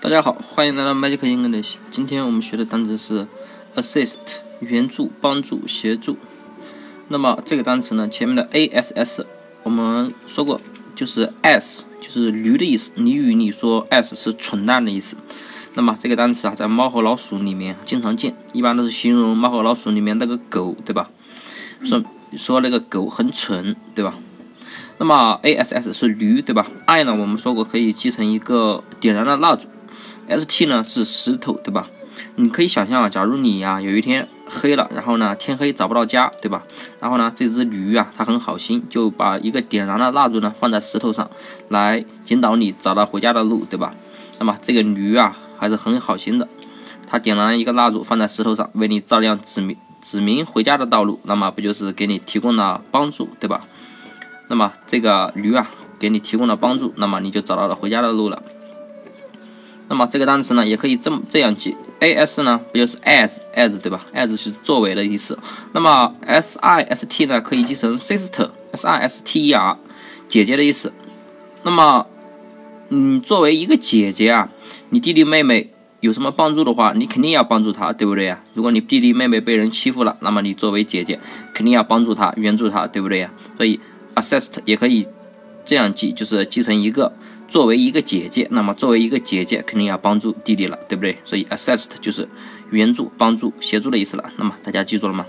大家好，欢迎来到 Magic English。今天我们学的单词是 assist，援助、帮助、协助。那么这个单词呢，前面的 ass 我们说过，就是 s 就是驴的意思。俚语里说 s 是蠢蛋的意思。那么这个单词啊，在猫和老鼠里面经常见，一般都是形容猫和老鼠里面那个狗，对吧？说说那个狗很蠢，对吧？那么 ass 是驴，对吧？i 呢，我们说过可以记成一个点燃的蜡烛。S T 呢是石头，对吧？你可以想象啊，假如你呀有一天黑了，然后呢天黑找不到家，对吧？然后呢这只驴啊，它很好心，就把一个点燃的蜡烛呢放在石头上，来引导你找到回家的路，对吧？那么这个驴啊还是很好心的，它点燃一个蜡烛放在石头上，为你照亮指明指明回家的道路，那么不就是给你提供了帮助，对吧？那么这个驴啊给你提供了帮助，那么你就找到了回家的路了。那么这个单词呢，也可以这么这样记，a s 呢不就是 as as 对吧？as 是作为的意思。那么 s i s t 呢可以记成 sister，s i s t e r，姐姐的意思。那么，嗯，作为一个姐姐啊，你弟弟妹妹有什么帮助的话，你肯定要帮助他，对不对呀？如果你弟弟妹妹被人欺负了，那么你作为姐姐肯定要帮助他，援助他，对不对呀？所以 assist 也可以这样记，就是记成一个。作为一个姐姐，那么作为一个姐姐，肯定要帮助弟弟了，对不对？所以 assist 就是援助、帮助、协助的意思了。那么大家记住了吗？